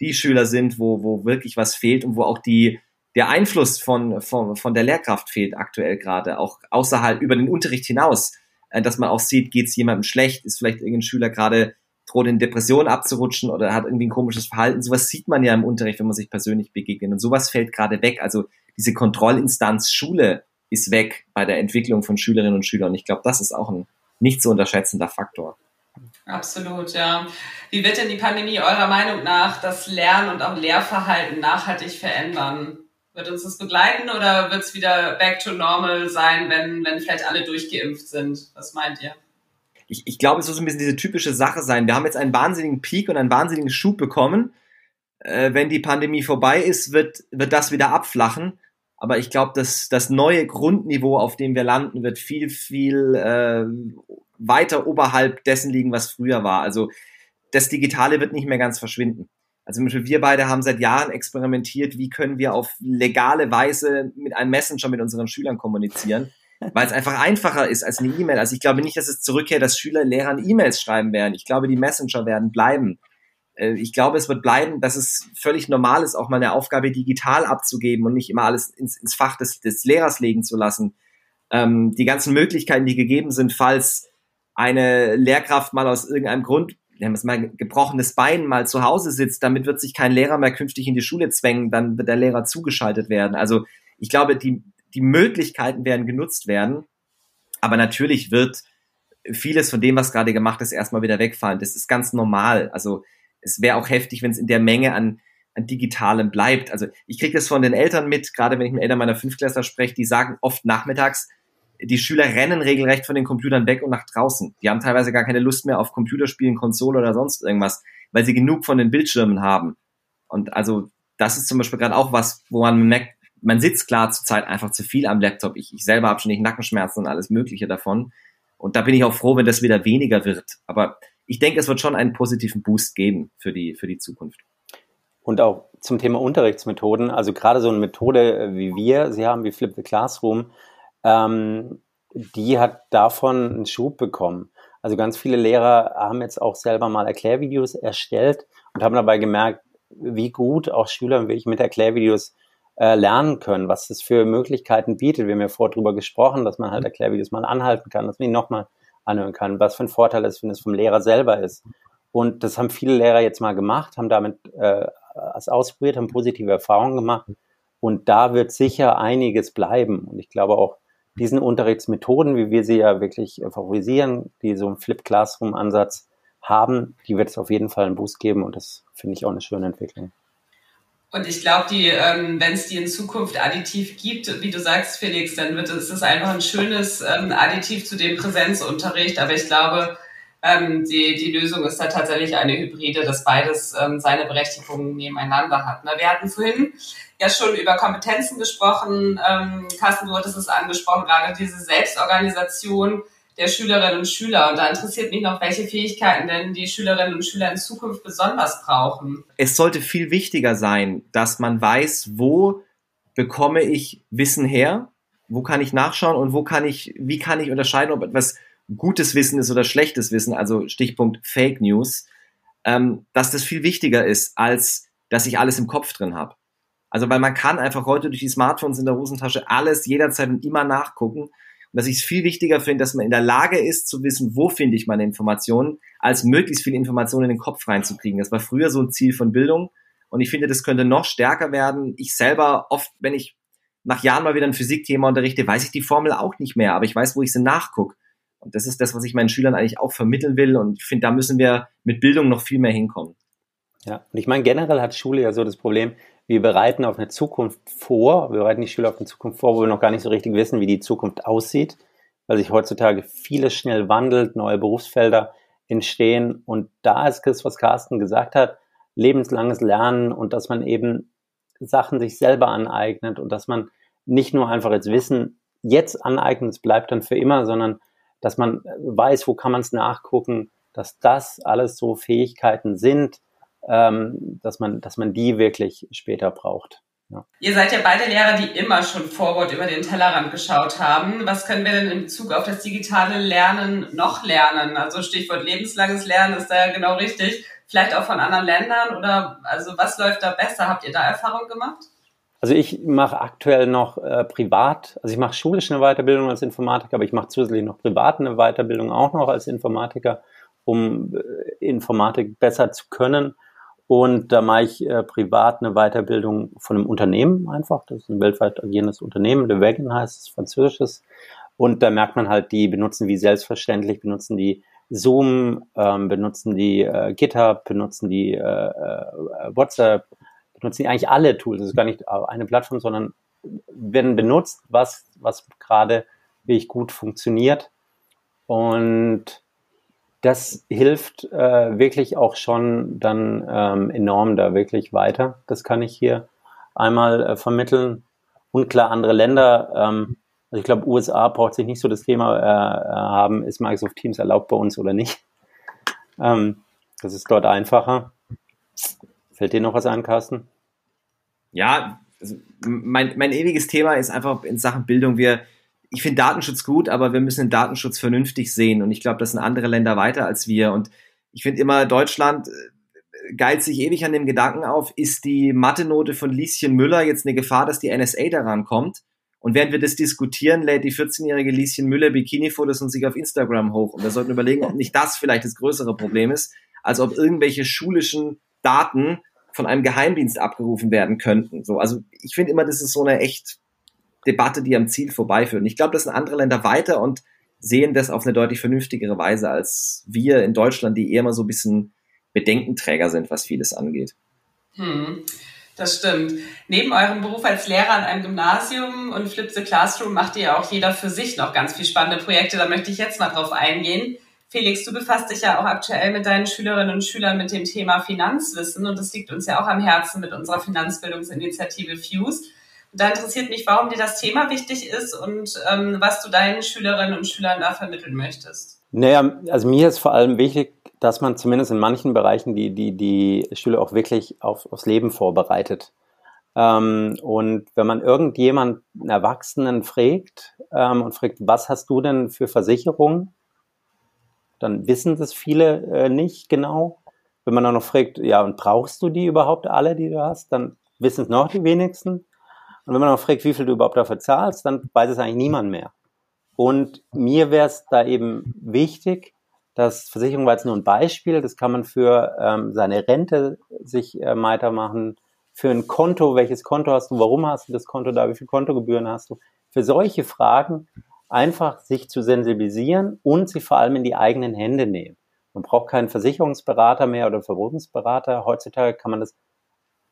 die Schüler sind, wo, wo wirklich was fehlt und wo auch die, der Einfluss von, von, von der Lehrkraft fehlt aktuell gerade, auch außerhalb über den Unterricht hinaus, äh, dass man auch sieht, geht es jemandem schlecht, ist vielleicht irgendein Schüler gerade droht in Depression abzurutschen oder hat irgendwie ein komisches Verhalten. Sowas sieht man ja im Unterricht, wenn man sich persönlich begegnet. Und sowas fällt gerade weg. Also diese Kontrollinstanz Schule ist weg bei der Entwicklung von Schülerinnen und Schülern. Ich glaube, das ist auch ein, nicht zu unterschätzender Faktor. Absolut, ja. Wie wird denn die Pandemie eurer Meinung nach das Lern- und auch Lehrverhalten nachhaltig verändern? Wird uns das begleiten oder wird es wieder back to normal sein, wenn, wenn vielleicht alle durchgeimpft sind? Was meint ihr? Ich, ich glaube, es wird so ein bisschen diese typische Sache sein. Wir haben jetzt einen wahnsinnigen Peak und einen wahnsinnigen Schub bekommen. Äh, wenn die Pandemie vorbei ist, wird, wird das wieder abflachen. Aber ich glaube, dass das neue Grundniveau, auf dem wir landen, wird viel, viel äh, weiter oberhalb dessen liegen, was früher war. Also das Digitale wird nicht mehr ganz verschwinden. Also zum Beispiel wir beide haben seit Jahren experimentiert, wie können wir auf legale Weise mit einem Messenger mit unseren Schülern kommunizieren, weil es einfach einfacher ist als eine E-Mail. Also ich glaube nicht, dass es zurückkehrt, dass Schüler Lehrern E-Mails schreiben werden. Ich glaube, die Messenger werden bleiben. Äh, ich glaube, es wird bleiben, dass es völlig normal ist, auch mal eine Aufgabe digital abzugeben und nicht immer alles ins, ins Fach des, des Lehrers legen zu lassen. Ähm, die ganzen Möglichkeiten, die gegeben sind, falls eine Lehrkraft mal aus irgendeinem Grund, wir es mal gebrochenes Bein, mal zu Hause sitzt, damit wird sich kein Lehrer mehr künftig in die Schule zwängen, dann wird der Lehrer zugeschaltet werden. Also ich glaube, die, die Möglichkeiten werden genutzt werden, aber natürlich wird vieles von dem, was gerade gemacht ist, erstmal wieder wegfallen. Das ist ganz normal. Also es wäre auch heftig, wenn es in der Menge an, an Digitalem bleibt. Also ich kriege das von den Eltern mit, gerade wenn ich mit Eltern meiner Fünftklässler spreche, die sagen oft nachmittags, die Schüler rennen regelrecht von den Computern weg und nach draußen. Die haben teilweise gar keine Lust mehr auf Computerspielen, Konsole oder sonst irgendwas, weil sie genug von den Bildschirmen haben. Und also das ist zum Beispiel gerade auch was, wo man merkt, man sitzt klar zur Zeit einfach zu viel am Laptop. Ich, ich selber habe schon nicht Nackenschmerzen und alles Mögliche davon. Und da bin ich auch froh, wenn das wieder weniger wird. Aber ich denke, es wird schon einen positiven Boost geben für die, für die Zukunft. Und auch zum Thema Unterrichtsmethoden, also gerade so eine Methode äh, wie wir sie haben, wie Flip the Classroom, ähm, die hat davon einen Schub bekommen. Also ganz viele Lehrer haben jetzt auch selber mal Erklärvideos erstellt und haben dabei gemerkt, wie gut auch Schüler wirklich mit Erklärvideos äh, lernen können, was das für Möglichkeiten bietet. Wir haben ja vorher drüber gesprochen, dass man halt Erklärvideos mal anhalten kann, dass man ihn nochmal anhören kann, was für ein Vorteil es, wenn es vom Lehrer selber ist. Und das haben viele Lehrer jetzt mal gemacht, haben damit äh, es ausprobiert, haben positive Erfahrungen gemacht. Und da wird sicher einiges bleiben. Und ich glaube auch, diesen Unterrichtsmethoden, wie wir sie ja wirklich favorisieren, die so einen Flip-Classroom-Ansatz haben, die wird es auf jeden Fall einen Boost geben. Und das finde ich auch eine schöne Entwicklung. Und ich glaube, die, ähm, wenn es die in Zukunft additiv gibt, wie du sagst, Felix, dann wird es ist einfach ein schönes ähm, Additiv zu dem Präsenzunterricht. Aber ich glaube, ähm, die, die Lösung ist da tatsächlich eine Hybride, dass beides ähm, seine Berechtigung nebeneinander hat. Ne? Wir hatten vorhin ja schon über Kompetenzen gesprochen. Ähm, Carsten, du hattest es angesprochen, gerade diese Selbstorganisation der Schülerinnen und Schüler. Und da interessiert mich noch, welche Fähigkeiten denn die Schülerinnen und Schüler in Zukunft besonders brauchen. Es sollte viel wichtiger sein, dass man weiß, wo bekomme ich Wissen her, wo kann ich nachschauen und wo kann ich, wie kann ich unterscheiden, ob etwas gutes Wissen ist oder schlechtes Wissen, also Stichpunkt Fake News, ähm, dass das viel wichtiger ist, als dass ich alles im Kopf drin habe. Also weil man kann einfach heute durch die Smartphones in der Hosentasche alles jederzeit und immer nachgucken. Und dass ich es viel wichtiger finde, dass man in der Lage ist zu wissen, wo finde ich meine Informationen, als möglichst viele Informationen in den Kopf reinzukriegen. Das war früher so ein Ziel von Bildung. Und ich finde, das könnte noch stärker werden. Ich selber oft, wenn ich nach Jahren mal wieder ein Physikthema unterrichte, weiß ich die Formel auch nicht mehr, aber ich weiß, wo ich sie nachgucke. Und das ist das, was ich meinen Schülern eigentlich auch vermitteln will. Und ich finde, da müssen wir mit Bildung noch viel mehr hinkommen. Ja, und ich meine, generell hat Schule ja so das Problem, wir bereiten auf eine Zukunft vor, wir bereiten die Schüler auf eine Zukunft vor, wo wir noch gar nicht so richtig wissen, wie die Zukunft aussieht, weil sich heutzutage vieles schnell wandelt, neue Berufsfelder entstehen. Und da ist das, was Carsten gesagt hat, lebenslanges Lernen und dass man eben Sachen sich selber aneignet und dass man nicht nur einfach jetzt Wissen jetzt aneignet, es bleibt dann für immer, sondern dass man weiß, wo kann man es nachgucken, dass das alles so Fähigkeiten sind, ähm, dass man, dass man die wirklich später braucht. Ja. Ihr seid ja beide Lehrer, die immer schon Forward über den Tellerrand geschaut haben. Was können wir denn in Bezug auf das digitale Lernen noch lernen? Also Stichwort lebenslanges Lernen ist da ja genau richtig. Vielleicht auch von anderen Ländern oder also was läuft da besser? Habt ihr da Erfahrung gemacht? Also ich mache aktuell noch äh, privat, also ich mache schulische eine Weiterbildung als Informatiker, aber ich mache zusätzlich noch privat eine Weiterbildung auch noch als Informatiker, um äh, Informatik besser zu können. Und da mache ich äh, privat eine Weiterbildung von einem Unternehmen einfach. Das ist ein weltweit agierendes Unternehmen. Le Wagon heißt es, französisches. Und da merkt man halt, die benutzen wie selbstverständlich, benutzen die Zoom, ähm, benutzen die äh, GitHub, benutzen die äh, äh, WhatsApp, benutzen die eigentlich alle Tools. Das ist gar nicht eine Plattform, sondern werden benutzt, was, was gerade wirklich gut funktioniert. Und das hilft äh, wirklich auch schon dann ähm, enorm da wirklich weiter. Das kann ich hier einmal äh, vermitteln. Und klar, andere Länder, ähm, also ich glaube, USA braucht sich nicht so das Thema äh, äh, haben, ist Microsoft Teams erlaubt bei uns oder nicht. Ähm, das ist dort einfacher. Fällt dir noch was ein, Carsten? Ja, also mein, mein ewiges Thema ist einfach in Sachen Bildung. Wir, ich finde Datenschutz gut, aber wir müssen den Datenschutz vernünftig sehen. Und ich glaube, das sind andere Länder weiter als wir. Und ich finde immer, Deutschland äh, geilt sich ewig an dem Gedanken auf, ist die Mathe-Note von Lieschen Müller jetzt eine Gefahr, dass die NSA daran kommt? Und während wir das diskutieren, lädt die 14-jährige Lieschen Müller Bikini-Fotos und sich auf Instagram hoch. Und wir sollten überlegen, ob nicht das vielleicht das größere Problem ist, als ob irgendwelche schulischen Daten von einem Geheimdienst abgerufen werden könnten. So, also ich finde immer, das ist so eine echt Debatte, die am Ziel vorbeiführt. Und ich glaube, das sind andere Länder weiter und sehen das auf eine deutlich vernünftigere Weise als wir in Deutschland, die eher mal so ein bisschen Bedenkenträger sind, was vieles angeht. Hm, das stimmt. Neben eurem Beruf als Lehrer an einem Gymnasium und Flip the Classroom macht ihr auch jeder für sich noch ganz viele spannende Projekte. Da möchte ich jetzt mal drauf eingehen. Felix, du befasst dich ja auch aktuell mit deinen Schülerinnen und Schülern mit dem Thema Finanzwissen und das liegt uns ja auch am Herzen mit unserer Finanzbildungsinitiative FUSE. Da interessiert mich, warum dir das Thema wichtig ist und ähm, was du deinen Schülerinnen und Schülern da vermitteln möchtest. Naja, also mir ist vor allem wichtig, dass man zumindest in manchen Bereichen die, die, die Schüler auch wirklich auf, aufs Leben vorbereitet. Ähm, und wenn man irgendjemanden, einen Erwachsenen fragt ähm, und fragt, was hast du denn für Versicherungen, dann wissen das viele äh, nicht genau. Wenn man dann noch fragt, ja, und brauchst du die überhaupt alle, die du hast, dann wissen es noch die wenigsten. Und wenn man noch fragt, wie viel du überhaupt dafür zahlst, dann weiß es eigentlich niemand mehr. Und mir wäre es da eben wichtig, dass Versicherung war jetzt nur ein Beispiel, das kann man für ähm, seine Rente sich äh, weitermachen, für ein Konto, welches Konto hast du, warum hast du das Konto da, wie viel Kontogebühren hast du. Für solche Fragen einfach sich zu sensibilisieren und sie vor allem in die eigenen Hände nehmen. Man braucht keinen Versicherungsberater mehr oder Vermögensberater. Heutzutage kann man das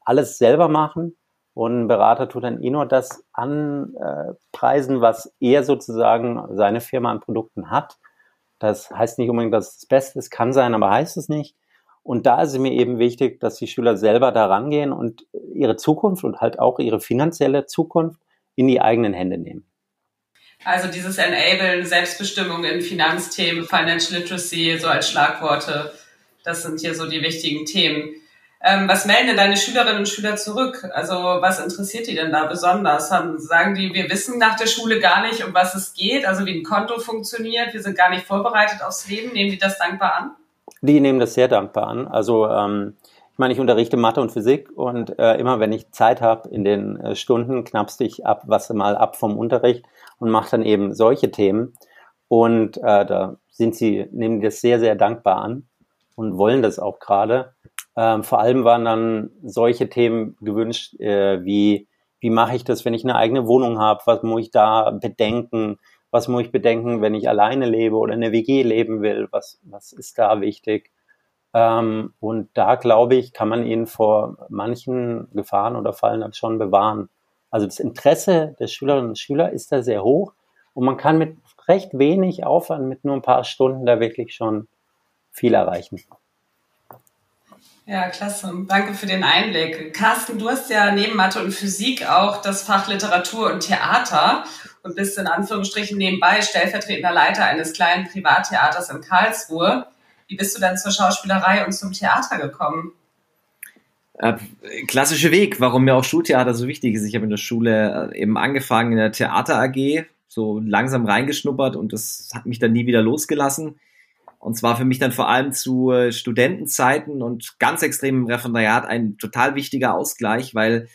alles selber machen und ein Berater tut dann eh nur das anpreisen, was er sozusagen seine Firma an Produkten hat. Das heißt nicht unbedingt, dass es das Beste ist, kann sein, aber heißt es nicht. Und da ist es mir eben wichtig, dass die Schüler selber da rangehen und ihre Zukunft und halt auch ihre finanzielle Zukunft in die eigenen Hände nehmen. Also dieses Enablen, Selbstbestimmung in Finanzthemen, Financial Literacy, so als Schlagworte, das sind hier so die wichtigen Themen. Ähm, was melden denn deine Schülerinnen und Schüler zurück? Also was interessiert die denn da besonders? Haben, sagen die, wir wissen nach der Schule gar nicht, um was es geht, also wie ein Konto funktioniert, wir sind gar nicht vorbereitet aufs Leben. Nehmen die das dankbar an? Die nehmen das sehr dankbar an. Also ähm, ich meine, ich unterrichte Mathe und Physik und äh, immer wenn ich Zeit habe in den äh, Stunden, knappste ich ab, was mal ab vom Unterricht und mache dann eben solche Themen. Und äh, da sind sie, nehmen das sehr, sehr dankbar an und wollen das auch gerade. Ähm, vor allem waren dann solche Themen gewünscht, äh, wie wie mache ich das, wenn ich eine eigene Wohnung habe? Was muss ich da bedenken? Was muss ich bedenken, wenn ich alleine lebe oder in der WG leben will? Was, was ist da wichtig? Ähm, und da, glaube ich, kann man ihn vor manchen Gefahren oder Fallen halt schon bewahren. Also das Interesse der Schülerinnen und Schüler ist da sehr hoch und man kann mit recht wenig Aufwand, mit nur ein paar Stunden da wirklich schon viel erreichen. Ja, klasse. Danke für den Einblick. Carsten, du hast ja neben Mathe und Physik auch das Fach Literatur und Theater und bist in Anführungsstrichen nebenbei stellvertretender Leiter eines kleinen Privattheaters in Karlsruhe. Wie bist du dann zur Schauspielerei und zum Theater gekommen? Äh, klassische Weg, warum mir auch Schultheater so wichtig ist. Ich habe in der Schule äh, eben angefangen in der Theater AG, so langsam reingeschnuppert und das hat mich dann nie wieder losgelassen. Und zwar für mich dann vor allem zu äh, Studentenzeiten und ganz extrem im Referendariat ein total wichtiger Ausgleich, weil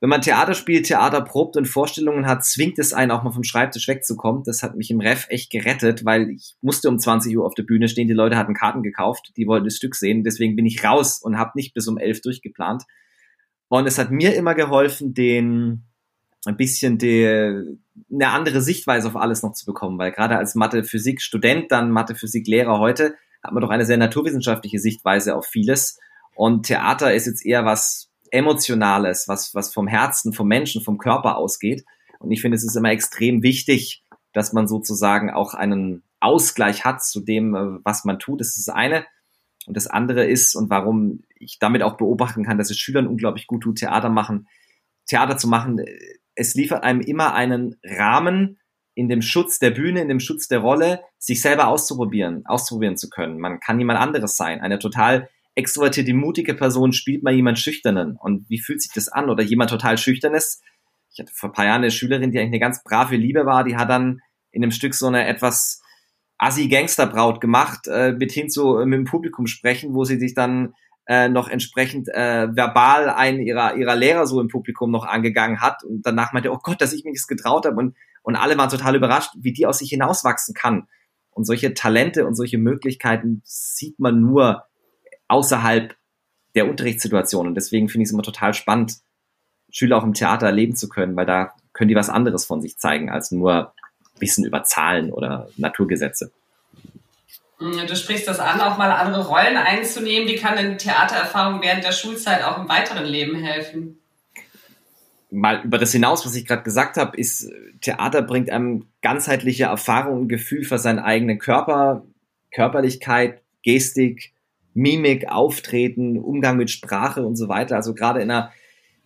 wenn man Theater spielt, Theater probt und Vorstellungen hat, zwingt es einen auch mal vom Schreibtisch wegzukommen. Das hat mich im Ref echt gerettet, weil ich musste um 20 Uhr auf der Bühne stehen. Die Leute hatten Karten gekauft, die wollten das Stück sehen. Deswegen bin ich raus und habe nicht bis um 11 durchgeplant. Und es hat mir immer geholfen, den ein bisschen die, eine andere Sichtweise auf alles noch zu bekommen, weil gerade als Mathe-Physik-Student, dann Mathe-Physik-Lehrer heute, hat man doch eine sehr naturwissenschaftliche Sichtweise auf vieles. Und Theater ist jetzt eher was Emotionales, was, was vom Herzen, vom Menschen, vom Körper ausgeht. Und ich finde, es ist immer extrem wichtig, dass man sozusagen auch einen Ausgleich hat zu dem, äh, was man tut. Das ist das eine. Und das andere ist, und warum ich damit auch beobachten kann, dass es Schülern unglaublich gut tut, Theater machen, Theater zu machen, es liefert einem immer einen Rahmen in dem Schutz der Bühne, in dem Schutz der Rolle, sich selber auszuprobieren, auszuprobieren zu können. Man kann jemand anderes sein. Eine total extrovertierte, mutige Person spielt mal jemand Schüchternen. Und wie fühlt sich das an? Oder jemand total Schüchternes. Ich hatte vor ein paar Jahren eine Schülerin, die eigentlich eine ganz brave Liebe war, die hat dann in dem Stück so eine etwas Assi-Gangsterbraut gemacht, äh, mit hin zu äh, mit dem Publikum sprechen, wo sie sich dann äh, noch entsprechend äh, verbal einen ihrer, ihrer Lehrer so im Publikum noch angegangen hat und danach meinte, oh Gott, dass ich mich das getraut habe und, und alle waren total überrascht, wie die aus sich hinauswachsen kann. Und solche Talente und solche Möglichkeiten sieht man nur außerhalb der Unterrichtssituation. Und deswegen finde ich es immer total spannend, Schüler auch im Theater erleben zu können, weil da können die was anderes von sich zeigen als nur Wissen über Zahlen oder Naturgesetze. Du sprichst das an, auch mal andere Rollen einzunehmen. Wie kann denn Theatererfahrung während der Schulzeit auch im weiteren Leben helfen? Mal über das hinaus, was ich gerade gesagt habe, ist, Theater bringt einem ganzheitliche Erfahrung und Gefühl für seinen eigenen Körper, Körperlichkeit, Gestik, Mimik, Auftreten, Umgang mit Sprache und so weiter. Also gerade in einer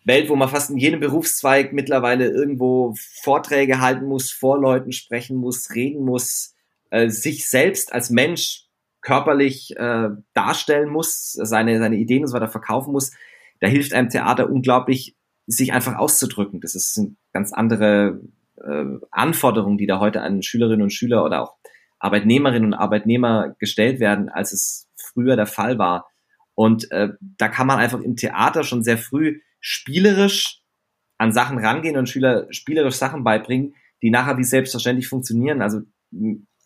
Welt, wo man fast in jedem Berufszweig mittlerweile irgendwo Vorträge halten muss, vor Leuten sprechen muss, reden muss, äh, sich selbst als Mensch körperlich äh, darstellen muss, seine, seine Ideen und so weiter verkaufen muss, da hilft einem Theater unglaublich, sich einfach auszudrücken. Das ist eine ganz andere äh, Anforderung, die da heute an Schülerinnen und Schüler oder auch Arbeitnehmerinnen und Arbeitnehmer gestellt werden, als es früher der Fall war. Und äh, da kann man einfach im Theater schon sehr früh spielerisch an Sachen rangehen und Schüler spielerisch Sachen beibringen, die nachher wie selbstverständlich funktionieren. Also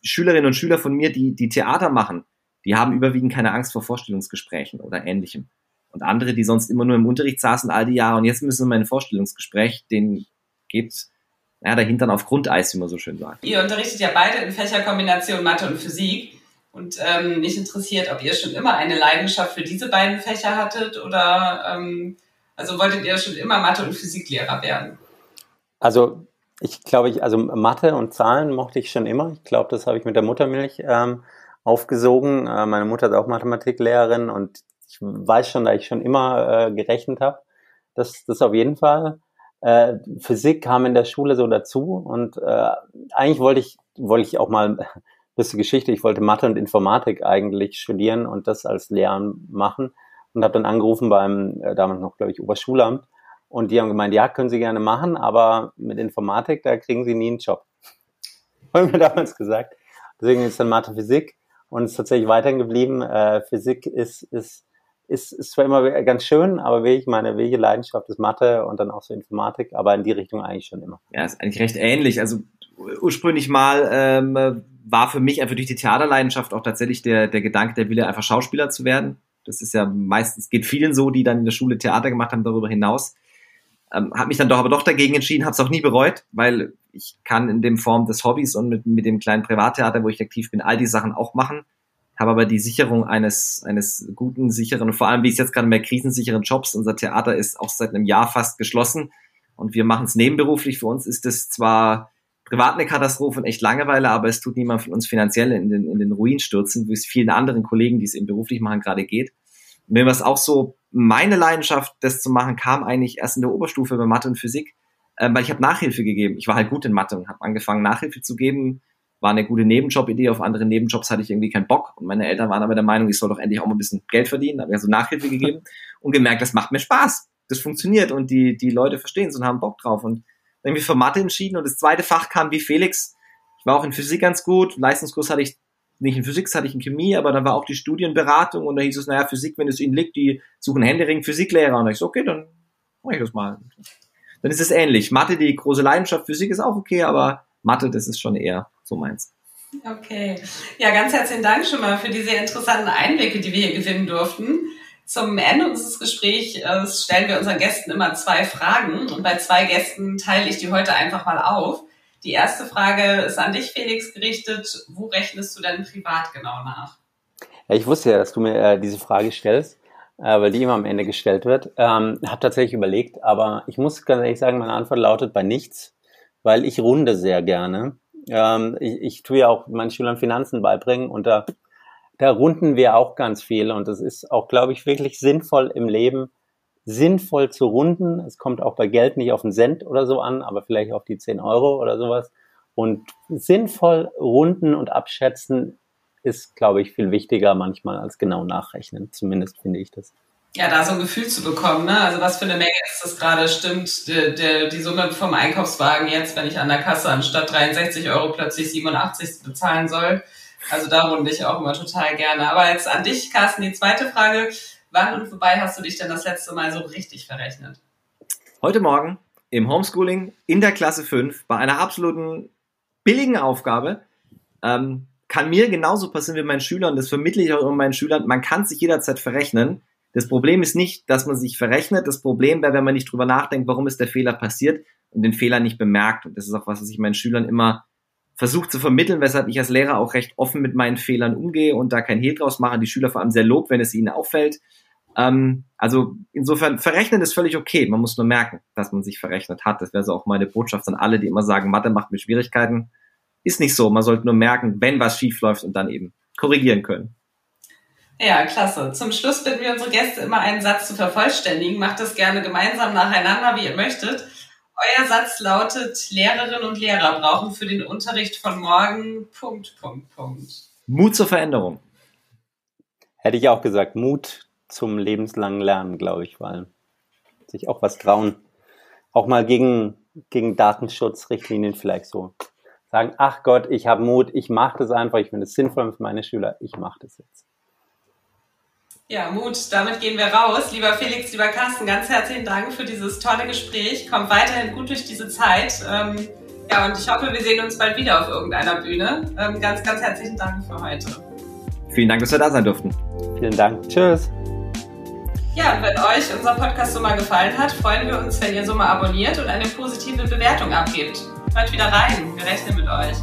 Schülerinnen und Schüler von mir, die, die Theater machen, die haben überwiegend keine Angst vor Vorstellungsgesprächen oder ähnlichem. Und andere, die sonst immer nur im Unterricht saßen all die Jahre und jetzt müssen wir in ein Vorstellungsgespräch, den geht ja, dahinter auf Grundeis, wie man so schön sagt. Ihr unterrichtet ja beide in Fächerkombination Mathe und Physik. Und ähm, mich interessiert, ob ihr schon immer eine Leidenschaft für diese beiden Fächer hattet oder ähm, also wolltet ihr schon immer Mathe- und Physiklehrer werden? Also ich glaube, ich, also Mathe und Zahlen mochte ich schon immer. Ich glaube, das habe ich mit der Muttermilch ähm, aufgesogen. Äh, meine Mutter ist auch Mathematiklehrerin und ich weiß schon, da ich schon immer äh, gerechnet habe. Das, das auf jeden Fall. äh, Physik kam in der Schule so dazu und äh, eigentlich wollte ich, wollte ich auch mal, lustige Geschichte, ich wollte Mathe und Informatik eigentlich studieren und das als Lehrer machen und habe dann angerufen beim, äh, damals noch, glaube ich, Oberschulamt und die haben gemeint, ja, können Sie gerne machen, aber mit Informatik, da kriegen Sie nie einen Job. Haben mir damals gesagt. Deswegen ist dann Mathe Physik und ist tatsächlich weiterhin geblieben. Äh, Physik ist, ist ist, ist zwar immer ganz schön, aber wirklich meine wirkliche Leidenschaft ist Mathe und dann auch so Informatik, aber in die Richtung eigentlich schon immer. Ja, ist eigentlich recht ähnlich. Also ursprünglich mal ähm, war für mich einfach durch die Theaterleidenschaft auch tatsächlich der, der Gedanke, der Wille, einfach Schauspieler zu werden. Das ist ja meistens, geht vielen so, die dann in der Schule Theater gemacht haben, darüber hinaus. Ähm, habe mich dann doch aber doch dagegen entschieden, habe es auch nie bereut, weil ich kann in dem Form des Hobbys und mit, mit dem kleinen Privattheater, wo ich aktiv bin, all die Sachen auch machen habe aber die Sicherung eines, eines guten, sicheren vor allem, wie ich es jetzt gerade mehr krisensicheren Jobs. Unser Theater ist auch seit einem Jahr fast geschlossen und wir machen es nebenberuflich. Für uns ist es zwar privat eine Katastrophe und echt Langeweile, aber es tut niemand von uns finanziell in den, in den Ruin stürzen, wie es vielen anderen Kollegen, die es eben beruflich machen, gerade geht. Mir war es auch so, meine Leidenschaft, das zu machen, kam eigentlich erst in der Oberstufe bei Mathe und Physik, äh, weil ich habe Nachhilfe gegeben. Ich war halt gut in Mathe und habe angefangen, Nachhilfe zu geben war eine gute Nebenjob-Idee. Auf andere Nebenjobs hatte ich irgendwie keinen Bock. Und meine Eltern waren aber der Meinung, ich soll doch endlich auch mal ein bisschen Geld verdienen. Da habe ich so Nachhilfe gegeben und gemerkt, das macht mir Spaß. Das funktioniert und die, die Leute verstehen es und haben Bock drauf. Und dann irgendwie für Mathe entschieden und das zweite Fach kam wie Felix. Ich war auch in Physik ganz gut. Leistungskurs hatte ich nicht in Physik, hatte ich in Chemie, aber dann war auch die Studienberatung und da hieß es, naja, Physik, wenn es ihnen liegt, die suchen Händering Physiklehrer. Und ich so, okay, dann mache ich das mal. Dann ist es ähnlich. Mathe, die große Leidenschaft, Physik ist auch okay, aber Mathe, das ist schon eher so meins. Okay. Ja, ganz herzlichen Dank schon mal für die sehr interessanten Einblicke, die wir hier gewinnen durften. Zum Ende unseres Gesprächs äh, stellen wir unseren Gästen immer zwei Fragen und bei zwei Gästen teile ich die heute einfach mal auf. Die erste Frage ist an dich, Felix, gerichtet. Wo rechnest du denn privat genau nach? Ja, ich wusste ja, dass du mir äh, diese Frage stellst, äh, weil die immer am Ende gestellt wird. Ähm, habe tatsächlich überlegt, aber ich muss ganz ehrlich sagen, meine Antwort lautet bei nichts, weil ich runde sehr gerne. Ähm, ich, ich tue ja auch meinen Schülern Finanzen beibringen und da, da runden wir auch ganz viel und es ist auch, glaube ich, wirklich sinnvoll im Leben, sinnvoll zu runden. Es kommt auch bei Geld nicht auf einen Cent oder so an, aber vielleicht auf die 10 Euro oder sowas. Und sinnvoll runden und abschätzen ist, glaube ich, viel wichtiger manchmal als genau nachrechnen. Zumindest finde ich das ja, da so ein Gefühl zu bekommen, ne? Also was für eine Menge ist das gerade? Stimmt die, die, die Summe vom Einkaufswagen jetzt, wenn ich an der Kasse anstatt 63 Euro plötzlich 87 bezahlen soll? Also da runde ich auch immer total gerne. Aber jetzt an dich, Carsten, die zweite Frage. Wann und wobei hast du dich denn das letzte Mal so richtig verrechnet? Heute Morgen im Homeschooling in der Klasse 5 bei einer absoluten billigen Aufgabe. Ähm, kann mir genauso passieren wie meinen Schülern, das vermittle ich auch immer meinen Schülern, man kann sich jederzeit verrechnen. Das Problem ist nicht, dass man sich verrechnet. Das Problem wäre, wenn man nicht drüber nachdenkt, warum ist der Fehler passiert und den Fehler nicht bemerkt. Und das ist auch was, was ich meinen Schülern immer versuche zu vermitteln, weshalb ich als Lehrer auch recht offen mit meinen Fehlern umgehe und da kein Hehl draus mache. Die Schüler vor allem sehr lob, wenn es ihnen auffällt. Ähm, also insofern, verrechnen ist völlig okay. Man muss nur merken, dass man sich verrechnet hat. Das wäre so auch meine Botschaft an alle, die immer sagen, Mathe macht mir Schwierigkeiten. Ist nicht so. Man sollte nur merken, wenn was schief läuft und dann eben korrigieren können. Ja, klasse. Zum Schluss bitten wir unsere Gäste immer einen Satz zu vervollständigen. Macht das gerne gemeinsam nacheinander, wie ihr möchtet. Euer Satz lautet, Lehrerinnen und Lehrer brauchen für den Unterricht von morgen Punkt, Punkt, Punkt. Mut zur Veränderung. Hätte ich auch gesagt, Mut zum lebenslangen Lernen, glaube ich, weil sich auch was trauen. Auch mal gegen, gegen Datenschutzrichtlinien vielleicht so sagen, ach Gott, ich habe Mut, ich mache das einfach, ich finde es sinnvoll für meine Schüler, ich mache das jetzt. Ja, Mut, damit gehen wir raus. Lieber Felix, lieber Carsten, ganz herzlichen Dank für dieses tolle Gespräch. Kommt weiterhin gut durch diese Zeit. Ähm, ja, und ich hoffe, wir sehen uns bald wieder auf irgendeiner Bühne. Ähm, ganz, ganz herzlichen Dank für heute. Vielen Dank, dass wir da sein durften. Vielen Dank. Tschüss. Ja, und wenn euch unser Podcast so mal gefallen hat, freuen wir uns, wenn ihr so mal abonniert und eine positive Bewertung abgebt. Hört wieder rein. Wir rechnen mit euch.